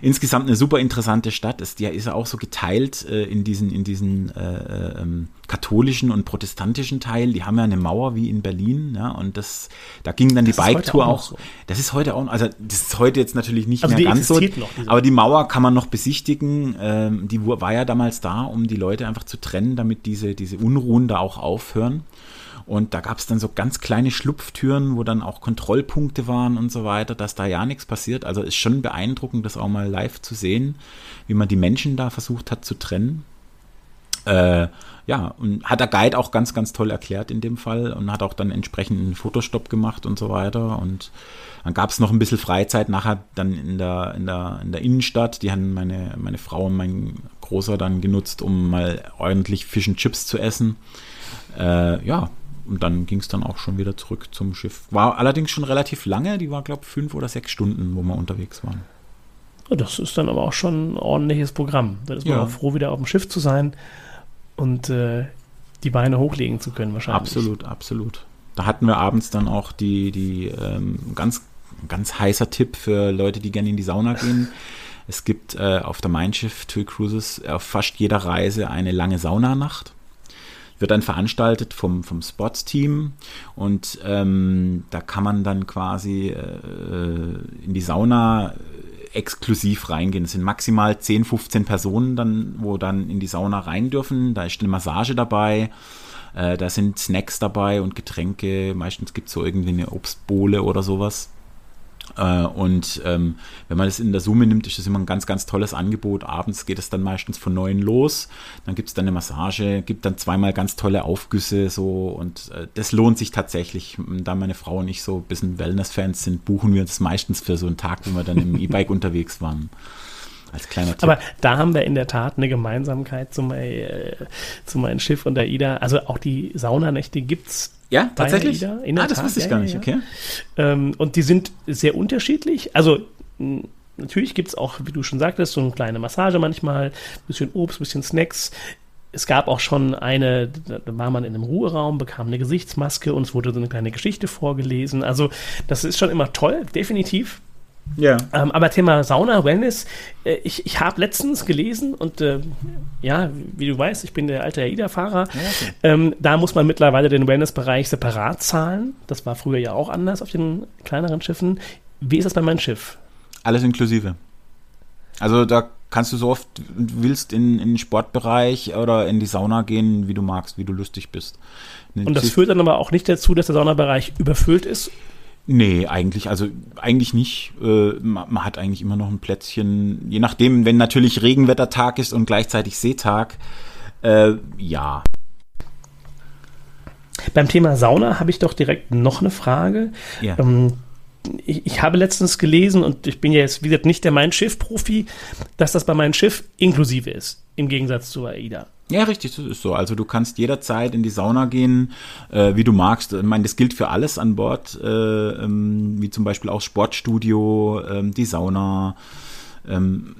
Insgesamt eine super interessante Stadt. Ist, ja ist auch so geteilt äh, in diesen, in diesen äh, ähm, katholischen und protestantischen Teil. Die haben ja eine Mauer wie in Berlin. Ja, und das, da ging dann das die Bike-Tour auch. auch so. Das ist heute auch, also das ist heute jetzt natürlich nicht also mehr ganz so. Noch, aber die Mauer kann man noch besichtigen. Ähm, die war ja damals da, um die Leute einfach zu trennen, damit diese, diese Unruhen da auch aufhören. Und da gab es dann so ganz kleine Schlupftüren, wo dann auch Kontrollpunkte waren und so weiter, dass da ja nichts passiert. Also ist schon beeindruckend, das auch mal live zu sehen, wie man die Menschen da versucht hat zu trennen. Äh, ja, und hat der Guide auch ganz, ganz toll erklärt in dem Fall und hat auch dann entsprechend einen Fotostopp gemacht und so weiter. Und dann gab es noch ein bisschen Freizeit nachher dann in der, in der, in der Innenstadt. Die haben meine, meine Frau und mein Großer dann genutzt, um mal ordentlich Fish and Chips zu essen. Äh, ja, und dann ging es dann auch schon wieder zurück zum Schiff. War allerdings schon relativ lange, die war, glaube ich, fünf oder sechs Stunden, wo wir unterwegs waren. Das ist dann aber auch schon ein ordentliches Programm. Da ist man ja. auch froh, wieder auf dem Schiff zu sein und äh, die Beine hochlegen zu können, wahrscheinlich. Absolut, absolut. Da hatten wir abends dann auch die, die ähm, ganz, ganz heißer Tipp für Leute, die gerne in die Sauna gehen. Es gibt äh, auf der Mein Schiff TUI Cruises auf fast jeder Reise eine lange Saunanacht wird dann veranstaltet vom, vom Sports-Team und ähm, da kann man dann quasi äh, in die Sauna exklusiv reingehen. Es sind maximal 10, 15 Personen dann, wo dann in die Sauna rein dürfen. Da ist eine Massage dabei. Äh, da sind Snacks dabei und Getränke. Meistens gibt es so irgendwie eine Obstbowle oder sowas. Äh, und ähm, wenn man das in der Summe nimmt, ist das immer ein ganz, ganz tolles Angebot. Abends geht es dann meistens von neun los. Dann gibt es dann eine Massage, gibt dann zweimal ganz tolle Aufgüsse so und äh, das lohnt sich tatsächlich. Da meine Frau und ich so ein bisschen Wellness-Fans sind, buchen wir uns meistens für so einen Tag, wenn wir dann im E-Bike unterwegs waren. Als kleiner Tipp. Aber da haben wir in der Tat eine Gemeinsamkeit zu, mein, äh, zu meinem Schiff und der Ida. Also auch die Saunanächte gibt es ja, tatsächlich? Ida, ah, das Tat, wusste ich ja, gar nicht, okay. Ähm, und die sind sehr unterschiedlich. Also Natürlich gibt es auch, wie du schon sagtest, so eine kleine Massage manchmal, bisschen Obst, bisschen Snacks. Es gab auch schon eine, da war man in einem Ruheraum, bekam eine Gesichtsmaske und es wurde so eine kleine Geschichte vorgelesen. Also das ist schon immer toll, definitiv. Ja. Ähm, aber Thema Sauna, Wellness, äh, ich, ich habe letztens gelesen und äh, ja, wie du weißt, ich bin der alte AIDA-Fahrer. okay. ähm, da muss man mittlerweile den Wellness-Bereich separat zahlen. Das war früher ja auch anders auf den kleineren Schiffen. Wie ist das bei meinem Schiff? Alles inklusive. Also da kannst du so oft willst in, in den Sportbereich oder in die Sauna gehen, wie du magst, wie du lustig bist. Und das führt dann aber auch nicht dazu, dass der Saunabereich überfüllt ist? Nee, eigentlich, also eigentlich nicht. Äh, man, man, hat eigentlich immer noch ein Plätzchen, je nachdem, wenn natürlich Regenwettertag ist und gleichzeitig Seetag, äh, ja. Beim Thema Sauna habe ich doch direkt noch eine Frage. Ja. Ähm, ich, ich, habe letztens gelesen, und ich bin ja jetzt, wie gesagt, nicht der Mein Schiff-Profi, dass das bei meinem Schiff inklusive ist, im Gegensatz zu AIDA. Ja, richtig, das ist so. Also du kannst jederzeit in die Sauna gehen, äh, wie du magst. Ich meine, das gilt für alles an Bord, äh, ähm, wie zum Beispiel auch Sportstudio, ähm, die Sauna. Ähm,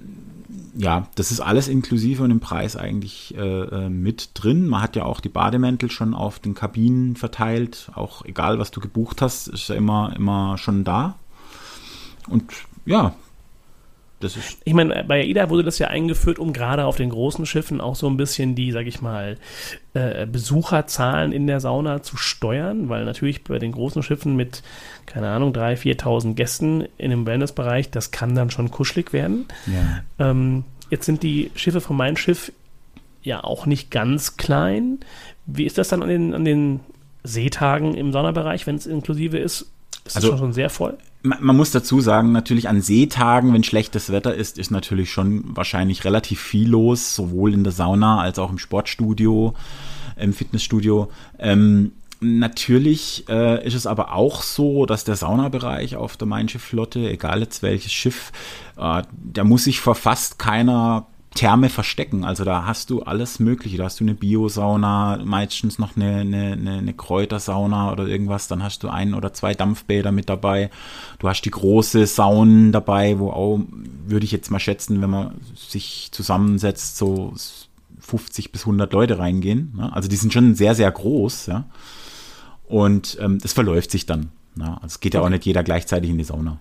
ja, das ist alles inklusive und im Preis eigentlich äh, äh, mit drin. Man hat ja auch die Bademäntel schon auf den Kabinen verteilt. Auch egal, was du gebucht hast, ist ja immer, immer schon da. Und ja, das ist ich meine, bei AIDA wurde das ja eingeführt, um gerade auf den großen Schiffen auch so ein bisschen die, sag ich mal, äh, Besucherzahlen in der Sauna zu steuern, weil natürlich bei den großen Schiffen mit, keine Ahnung, 3.000, 4.000 Gästen in dem Wellnessbereich, das kann dann schon kuschelig werden. Ja. Ähm, jetzt sind die Schiffe von meinem Schiff ja auch nicht ganz klein. Wie ist das dann an den, an den Seetagen im Saunabereich, wenn es inklusive ist? Ist also, das schon sehr voll? Man muss dazu sagen, natürlich an Seetagen, wenn schlechtes Wetter ist, ist natürlich schon wahrscheinlich relativ viel los, sowohl in der Sauna als auch im Sportstudio, im Fitnessstudio. Ähm, natürlich äh, ist es aber auch so, dass der Saunabereich auf der Mein Schiff-Flotte, egal jetzt welches Schiff, äh, der muss sich vor fast keiner Therme verstecken. Also da hast du alles Mögliche. Da hast du eine Biosauna, meistens noch eine, eine, eine, Kräutersauna oder irgendwas. Dann hast du ein oder zwei Dampfbäder mit dabei. Du hast die große Saunen dabei, wo auch, würde ich jetzt mal schätzen, wenn man sich zusammensetzt, so 50 bis 100 Leute reingehen. Ne? Also die sind schon sehr, sehr groß. Ja? Und ähm, das verläuft sich dann. Ne? Also es geht ja auch nicht jeder gleichzeitig in die Sauna.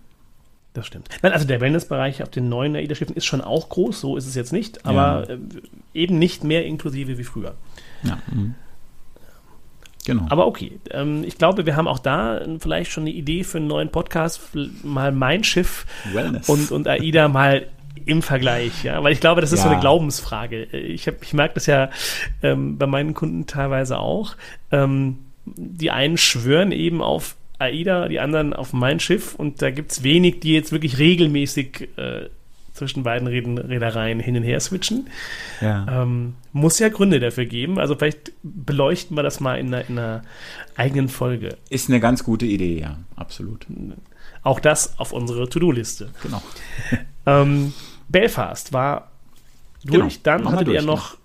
Das stimmt. Nein, also der Wellnessbereich auf den neuen AIDA-Schiffen ist schon auch groß, so ist es jetzt nicht, aber ja. Äh, eben nicht mehr inklusive wie früher. Ja. Mhm. Genau. Aber okay, ähm, ich glaube, wir haben auch da vielleicht schon eine Idee für einen neuen Podcast, mal mein Schiff Wellness. und, und AIDA mal im Vergleich, ja, weil ich glaube, das ist ja. so eine Glaubensfrage. Ich, hab, ich merke das ja ähm, bei meinen Kunden teilweise auch. Ähm, die einen schwören eben auf AIDA, die anderen auf mein Schiff und da gibt es wenig, die jetzt wirklich regelmäßig äh, zwischen beiden Reedereien hin und her switchen. Ja. Ähm, muss ja Gründe dafür geben. Also vielleicht beleuchten wir das mal in einer, in einer eigenen Folge. Ist eine ganz gute Idee, ja, absolut. Auch das auf unsere To-Do-Liste. Genau. ähm, Belfast war durch. Genau. Dann hattet ihr noch?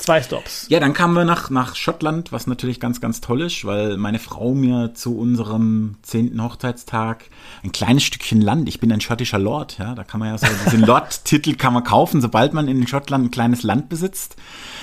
Zwei Stops. Ja, dann kamen wir nach, nach Schottland, was natürlich ganz, ganz toll ist, weil meine Frau mir zu unserem zehnten Hochzeitstag ein kleines Stückchen Land, ich bin ein schottischer Lord, ja, da kann man ja so, diesen Lord-Titel kann man kaufen, sobald man in Schottland ein kleines Land besitzt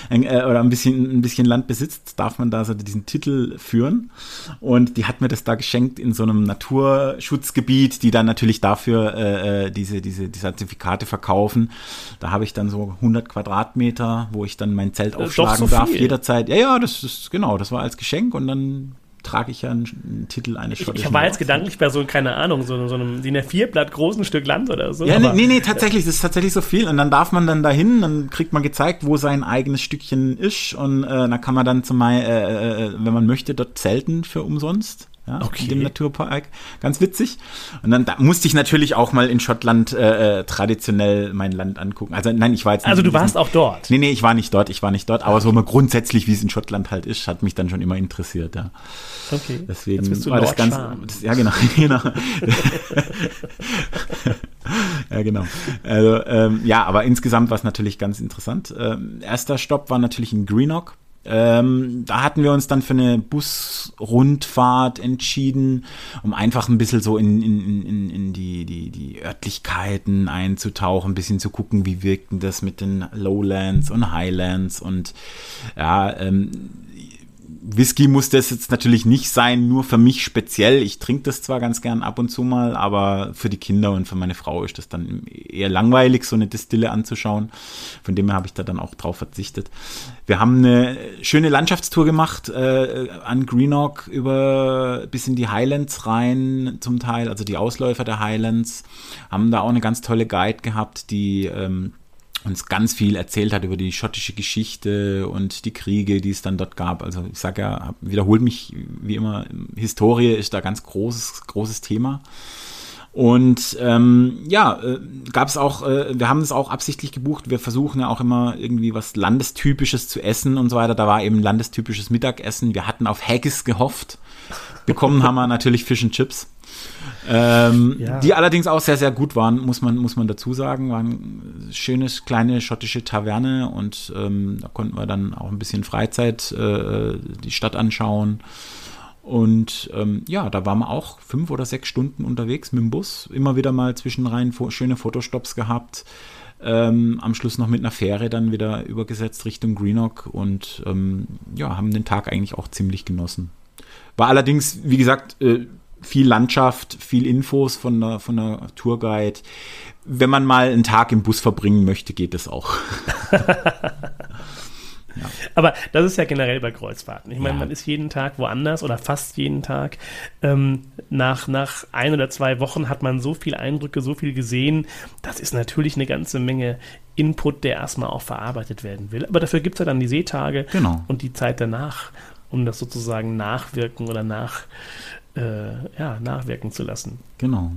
äh, oder ein bisschen, ein bisschen Land besitzt, darf man da so diesen Titel führen. Und die hat mir das da geschenkt in so einem Naturschutzgebiet, die dann natürlich dafür äh, äh diese, diese die Zertifikate verkaufen. Da habe ich dann so 100 Quadratmeter, wo ich dann mein Zelt Zelt aufschlagen so darf, jederzeit. Ja, ja, das ist genau, das war als Geschenk und dann trage ich ja einen, einen Titel eines schottischen Ich war jetzt gedanklich bei so, keine Ahnung, so, so einem DIN A4-Blatt großen Stück Land oder so. Ja, nee, nee, nee, tatsächlich, das ist tatsächlich so viel. Und dann darf man dann dahin, dann kriegt man gezeigt, wo sein eigenes Stückchen ist. Und äh, dann kann man dann zum äh, äh, wenn man möchte, dort zelten für umsonst ja, okay. in dem Naturpark. Ganz witzig. Und dann da musste ich natürlich auch mal in Schottland äh, äh traditionell mein Land angucken. Also nein, ich war jetzt nicht Also du warst auch dort? Nee, nee, ich war nicht dort, ich war nicht dort. Aber so mal grundsätzlich, wie es in Schottland halt ist, hat mich dann schon immer interessiert, ja. Okay. Deswegen jetzt bist du war das ganz. Das, ja, genau. genau. ja, genau. Also, ähm, ja, aber insgesamt war es natürlich ganz interessant. Ähm, erster Stopp war natürlich in Greenock ähm, da hatten wir uns dann für eine Busrundfahrt entschieden, um einfach ein bisschen so in, in, in, in die, die, die Örtlichkeiten einzutauchen, ein bisschen zu gucken, wie wirkt denn das mit den Lowlands und Highlands und ja, ähm, Whisky muss das jetzt natürlich nicht sein, nur für mich speziell. Ich trinke das zwar ganz gern ab und zu mal, aber für die Kinder und für meine Frau ist das dann eher langweilig, so eine Distille anzuschauen. Von dem her habe ich da dann auch drauf verzichtet. Wir haben eine schöne Landschaftstour gemacht äh, an Greenock über bis in die Highlands rein zum Teil, also die Ausläufer der Highlands. Haben da auch eine ganz tolle Guide gehabt, die ähm, uns ganz viel erzählt hat über die schottische Geschichte und die Kriege, die es dann dort gab. Also ich sage ja, wiederholt mich wie immer, Historie ist da ganz großes, großes Thema. Und ähm, ja, äh, gab es auch, äh, wir haben es auch absichtlich gebucht. Wir versuchen ja auch immer irgendwie was Landestypisches zu essen und so weiter. Da war eben landestypisches Mittagessen. Wir hatten auf Haggis gehofft. Bekommen haben wir natürlich Fish and Chips. Ähm, ja. Die allerdings auch sehr, sehr gut waren, muss man, muss man dazu sagen. War eine schönes, kleine schottische Taverne und ähm, da konnten wir dann auch ein bisschen Freizeit äh, die Stadt anschauen. Und ähm, ja, da waren wir auch fünf oder sechs Stunden unterwegs mit dem Bus. Immer wieder mal zwischenrein schöne Fotostops gehabt. Ähm, am Schluss noch mit einer Fähre dann wieder übergesetzt Richtung Greenock und ähm, ja, haben den Tag eigentlich auch ziemlich genossen. War allerdings, wie gesagt, äh, viel Landschaft, viel Infos von der, von der Tourguide. Wenn man mal einen Tag im Bus verbringen möchte, geht das auch. Aber das ist ja generell bei Kreuzfahrten. Ich meine, ja. man ist jeden Tag woanders oder fast jeden Tag. Ähm, nach, nach ein oder zwei Wochen hat man so viele Eindrücke, so viel gesehen. Das ist natürlich eine ganze Menge Input, der erstmal auch verarbeitet werden will. Aber dafür gibt es ja dann die Seetage genau. und die Zeit danach, um das sozusagen nachwirken oder nach, äh, ja, nachwirken zu lassen. Genau.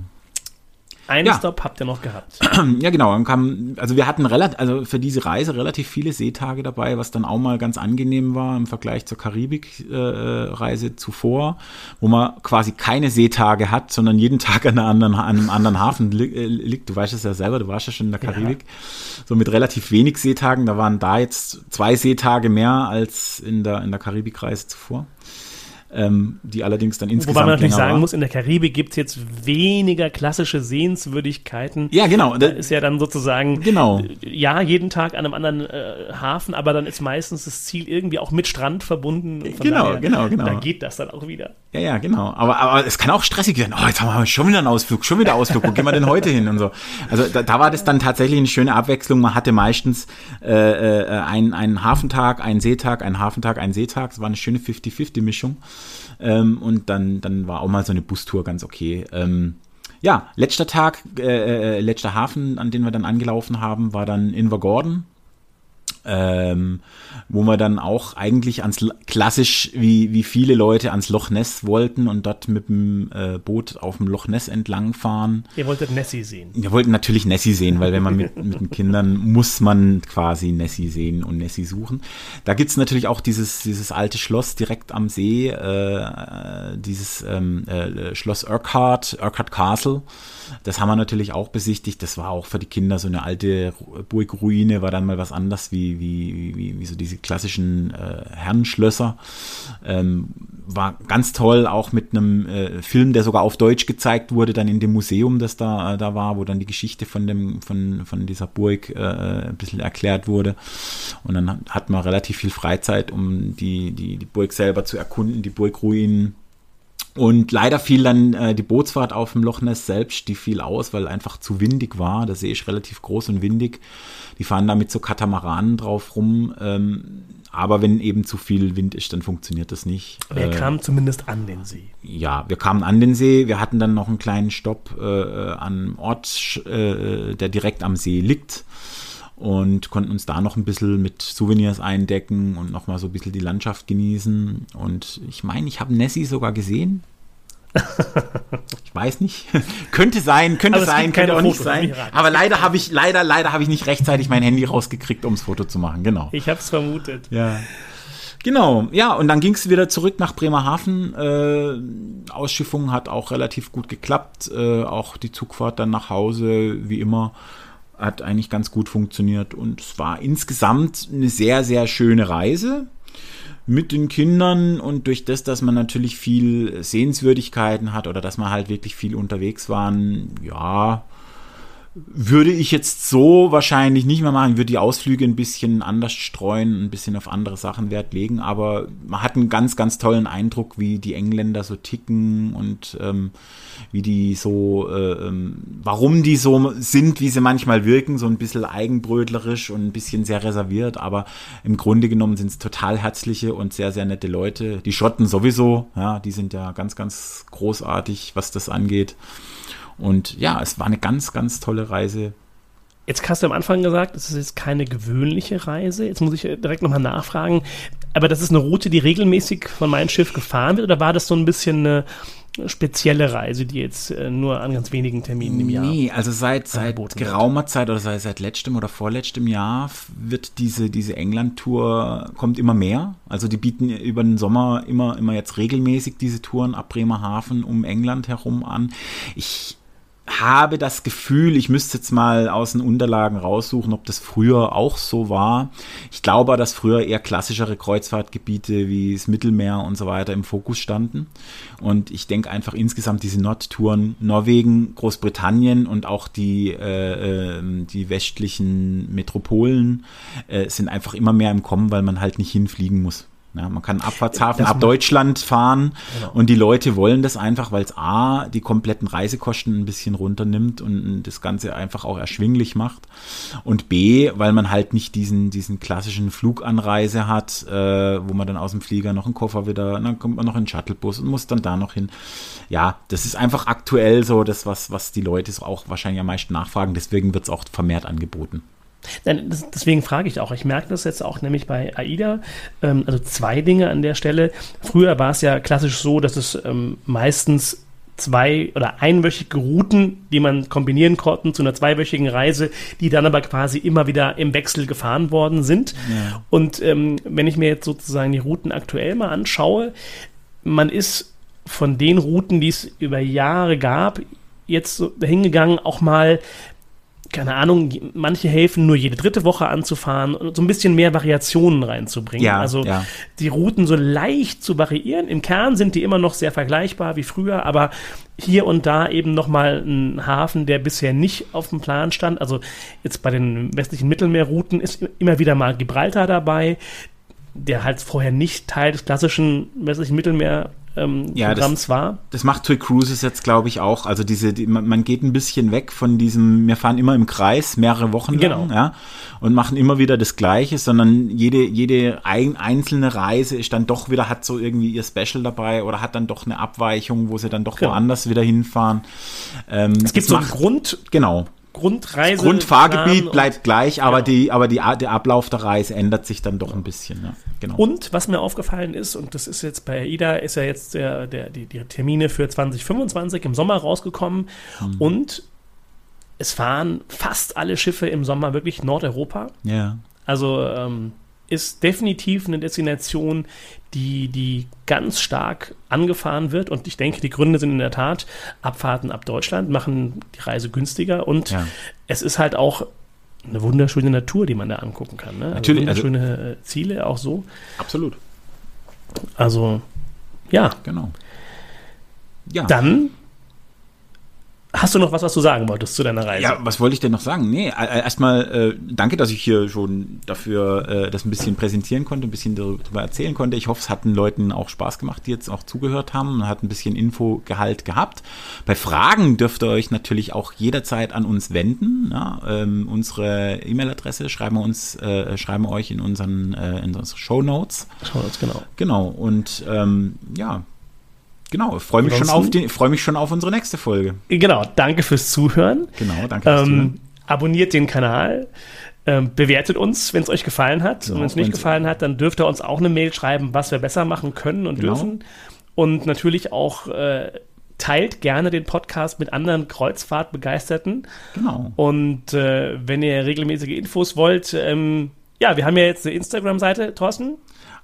Einen ja. Stop habt ihr noch gehabt. Ja, genau. Dann kam, also wir hatten relativ, also für diese Reise relativ viele Seetage dabei, was dann auch mal ganz angenehm war im Vergleich zur Karibik-Reise äh, zuvor, wo man quasi keine Seetage hat, sondern jeden Tag an, anderen, an einem anderen Hafen li äh, liegt. Du weißt es ja selber, du warst ja schon in der Karibik. Ja. So mit relativ wenig Seetagen. Da waren da jetzt zwei Seetage mehr als in der, in der Karibik-Reise zuvor ähm, die allerdings dann insgesamt Wobei man natürlich sagen war. muss, in der Karibik gibt es jetzt weniger klassische Sehenswürdigkeiten. Ja, genau. Da ist ja dann sozusagen, genau. ja, jeden Tag an einem anderen äh, Hafen, aber dann ist meistens das Ziel irgendwie auch mit Strand verbunden. Genau, daher, genau, genau. Da geht das dann auch wieder. Ja, ja, genau. Aber, aber es kann auch stressig werden. Oh, jetzt haben wir schon wieder einen Ausflug, schon wieder Ausflug. Wo gehen wir denn heute hin und so? Also da, da war das dann tatsächlich eine schöne Abwechslung. Man hatte meistens äh, äh, einen, einen Hafentag, einen Seetag, einen Hafentag, einen Seetag. Es war eine schöne 50-50-Mischung. Ähm, und dann, dann war auch mal so eine Bustour ganz okay. Ähm, ja, letzter Tag, äh, äh, letzter Hafen, an den wir dann angelaufen haben, war dann Invergordon ähm, wo wir dann auch eigentlich ans klassisch wie, wie viele Leute ans Loch Ness wollten und dort mit dem äh, Boot auf dem Loch Ness entlang fahren. Ihr wolltet Nessie sehen. Wir wollten natürlich Nessie sehen, weil wenn man mit, mit den Kindern muss man quasi Nessie sehen und Nessie suchen. Da gibt's natürlich auch dieses, dieses alte Schloss direkt am See, äh, dieses ähm, äh, Schloss Urquhart, Urquhart Castle. Das haben wir natürlich auch besichtigt. Das war auch für die Kinder so eine alte Burgruine, war dann mal was anderes wie, wie, wie, wie so diese klassischen äh, Herrenschlösser. Ähm, war ganz toll, auch mit einem äh, Film, der sogar auf Deutsch gezeigt wurde, dann in dem Museum, das da, äh, da war, wo dann die Geschichte von, dem, von, von dieser Burg äh, ein bisschen erklärt wurde. Und dann hat man relativ viel Freizeit, um die, die, die Burg selber zu erkunden, die Burgruinen und leider fiel dann äh, die Bootsfahrt auf dem Loch Ness selbst, die fiel aus, weil einfach zu windig war. Der See ist relativ groß und windig. Die fahren da mit so Katamaranen drauf rum. Ähm, aber wenn eben zu viel Wind ist, dann funktioniert das nicht. Aber ihr äh, kam zumindest an den See. Ja, wir kamen an den See. Wir hatten dann noch einen kleinen Stopp äh, an einem Ort, äh, der direkt am See liegt und konnten uns da noch ein bisschen mit Souvenirs eindecken und noch mal so ein bisschen die Landschaft genießen. Und ich meine, ich habe Nessie sogar gesehen. ich weiß nicht. könnte sein, könnte sein, könnte auch nicht sein. Aber leider habe ich, leider, leider habe ich nicht rechtzeitig mein Handy rausgekriegt, um das Foto zu machen. Genau. Ich habe es vermutet. Ja. Genau, ja, und dann ging es wieder zurück nach Bremerhaven. Äh, Ausschiffung hat auch relativ gut geklappt. Äh, auch die Zugfahrt dann nach Hause, wie immer hat eigentlich ganz gut funktioniert und es war insgesamt eine sehr, sehr schöne Reise mit den Kindern und durch das, dass man natürlich viel Sehenswürdigkeiten hat oder dass man halt wirklich viel unterwegs waren, ja, würde ich jetzt so wahrscheinlich nicht mehr machen. Würde die Ausflüge ein bisschen anders streuen, ein bisschen auf andere Sachen Wert legen. Aber man hat einen ganz, ganz tollen Eindruck, wie die Engländer so ticken und ähm, wie die so, äh, ähm, warum die so sind, wie sie manchmal wirken, so ein bisschen eigenbrötlerisch und ein bisschen sehr reserviert. Aber im Grunde genommen sind es total herzliche und sehr, sehr nette Leute. Die Schotten sowieso, ja, die sind ja ganz, ganz großartig, was das angeht. Und ja, es war eine ganz, ganz tolle Reise. Jetzt hast du am Anfang gesagt, es ist jetzt keine gewöhnliche Reise. Jetzt muss ich direkt nochmal nachfragen. Aber das ist eine Route, die regelmäßig von meinem Schiff gefahren wird? Oder war das so ein bisschen eine spezielle Reise, die jetzt äh, nur an ganz wenigen Terminen im Jahr. Nee, also seit, seit geraumer Zeit oder seit, seit letztem oder vorletztem Jahr wird diese, diese England-Tour, kommt immer mehr. Also die bieten über den Sommer immer, immer jetzt regelmäßig diese Touren ab Bremerhaven um England herum an. Ich habe das Gefühl, ich müsste jetzt mal aus den Unterlagen raussuchen, ob das früher auch so war. Ich glaube, dass früher eher klassischere Kreuzfahrtgebiete wie das Mittelmeer und so weiter im Fokus standen. Und ich denke einfach insgesamt diese Nordtouren, Norwegen, Großbritannien und auch die, äh, ähm, die westlichen Metropolen äh, sind einfach immer mehr im Kommen, weil man halt nicht hinfliegen muss. Ja, man kann Abfahrtshafen ab Deutschland fahren genau. und die Leute wollen das einfach, weil es A, die kompletten Reisekosten ein bisschen runternimmt und das Ganze einfach auch erschwinglich macht und B, weil man halt nicht diesen, diesen klassischen Fluganreise hat, äh, wo man dann aus dem Flieger noch einen Koffer wieder, dann kommt man noch in den Shuttlebus und muss dann da noch hin. Ja, das ist einfach aktuell so das, was, was die Leute so auch wahrscheinlich am meisten nachfragen, deswegen wird es auch vermehrt angeboten. Deswegen frage ich auch. Ich merke das jetzt auch nämlich bei AIDA. Ähm, also zwei Dinge an der Stelle. Früher war es ja klassisch so, dass es ähm, meistens zwei oder einwöchige Routen, die man kombinieren konnte zu einer zweiwöchigen Reise, die dann aber quasi immer wieder im Wechsel gefahren worden sind. Ja. Und ähm, wenn ich mir jetzt sozusagen die Routen aktuell mal anschaue, man ist von den Routen, die es über Jahre gab, jetzt so hingegangen, auch mal keine Ahnung, manche helfen nur jede dritte Woche anzufahren und so ein bisschen mehr Variationen reinzubringen. Ja, also ja. die Routen so leicht zu variieren. Im Kern sind die immer noch sehr vergleichbar wie früher, aber hier und da eben nochmal ein Hafen, der bisher nicht auf dem Plan stand. Also jetzt bei den westlichen Mittelmeerrouten ist immer wieder mal Gibraltar dabei, der halt vorher nicht Teil des klassischen westlichen Mittelmeer ähm, ja, Programms das, war. Das macht Tui Cruises jetzt, glaube ich, auch. Also diese, die, man, geht ein bisschen weg von diesem, wir fahren immer im Kreis, mehrere Wochen lang, genau. ja, und machen immer wieder das Gleiche, sondern jede, jede ein, einzelne Reise ist dann doch wieder, hat so irgendwie ihr Special dabei oder hat dann doch eine Abweichung, wo sie dann doch genau. woanders wieder hinfahren. Ähm, es gibt so einen Grund. Genau. Grundreise. Grundfahrgebiet bleibt gleich, aber, genau. die, aber die, der Ablauf der Reise ändert sich dann doch ein bisschen. Ja, genau. Und was mir aufgefallen ist, und das ist jetzt bei AIDA, ist ja jetzt der, der, die, die Termine für 2025 im Sommer rausgekommen. Hm. Und es fahren fast alle Schiffe im Sommer wirklich Nordeuropa. Ja. Also ähm, ist definitiv eine Destination, die, die ganz stark angefahren wird. Und ich denke, die Gründe sind in der Tat, Abfahrten ab Deutschland machen die Reise günstiger. Und ja. es ist halt auch eine wunderschöne Natur, die man da angucken kann. Ne? Also Natürlich. Also wunderschöne also, Ziele auch so. Absolut. Also, ja. Genau. Ja. Dann Hast du noch was, was du sagen wolltest zu deiner Reise? Ja, was wollte ich denn noch sagen? Nee, erstmal äh, danke, dass ich hier schon dafür äh, das ein bisschen präsentieren konnte, ein bisschen darüber erzählen konnte. Ich hoffe, es hat den Leuten auch Spaß gemacht, die jetzt auch zugehört haben und hat ein bisschen Infogehalt gehabt. Bei Fragen dürft ihr euch natürlich auch jederzeit an uns wenden. Ja? Ähm, unsere E-Mail-Adresse schreiben wir uns, äh, schreiben wir euch in unseren, äh, in unsere Show Notes. Show Notes, genau. Genau. Und ähm, ja, Genau, freue mich, schon auf freu mich schon auf unsere nächste Folge. Genau, danke fürs Zuhören. Genau, danke fürs ähm, Zuhören. Abonniert den Kanal, ähm, bewertet uns, wenn es euch gefallen hat. Genau, und wenn es nicht gefallen hat, dann dürft ihr uns auch eine Mail schreiben, was wir besser machen können und genau. dürfen. Und natürlich auch äh, teilt gerne den Podcast mit anderen Kreuzfahrtbegeisterten. Genau. Und äh, wenn ihr regelmäßige Infos wollt, ähm, ja, wir haben ja jetzt eine Instagram-Seite, Thorsten.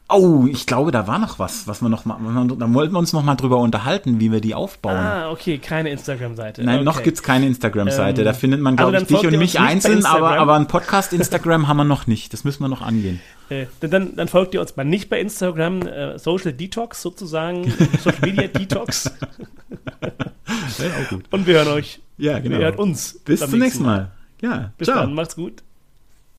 Oh, ich glaube, da war noch was, was wir noch mal, da wollten wir uns noch mal drüber unterhalten, wie wir die aufbauen. Ah, okay, keine Instagram-Seite. Nein, okay. noch gibt's keine Instagram-Seite. Ähm, da findet man, glaube also ich, dich und mich einzeln, aber, aber ein Podcast-Instagram haben wir noch nicht. Das müssen wir noch angehen. Äh, dann, dann, folgt ihr uns mal nicht bei Instagram, äh, Social Detox sozusagen, Social Media Detox. ja, und wir hören euch Ja, genau. Ihr hört uns. Bis zum nächsten Mal. Ja, Bis ciao. dann, macht's gut.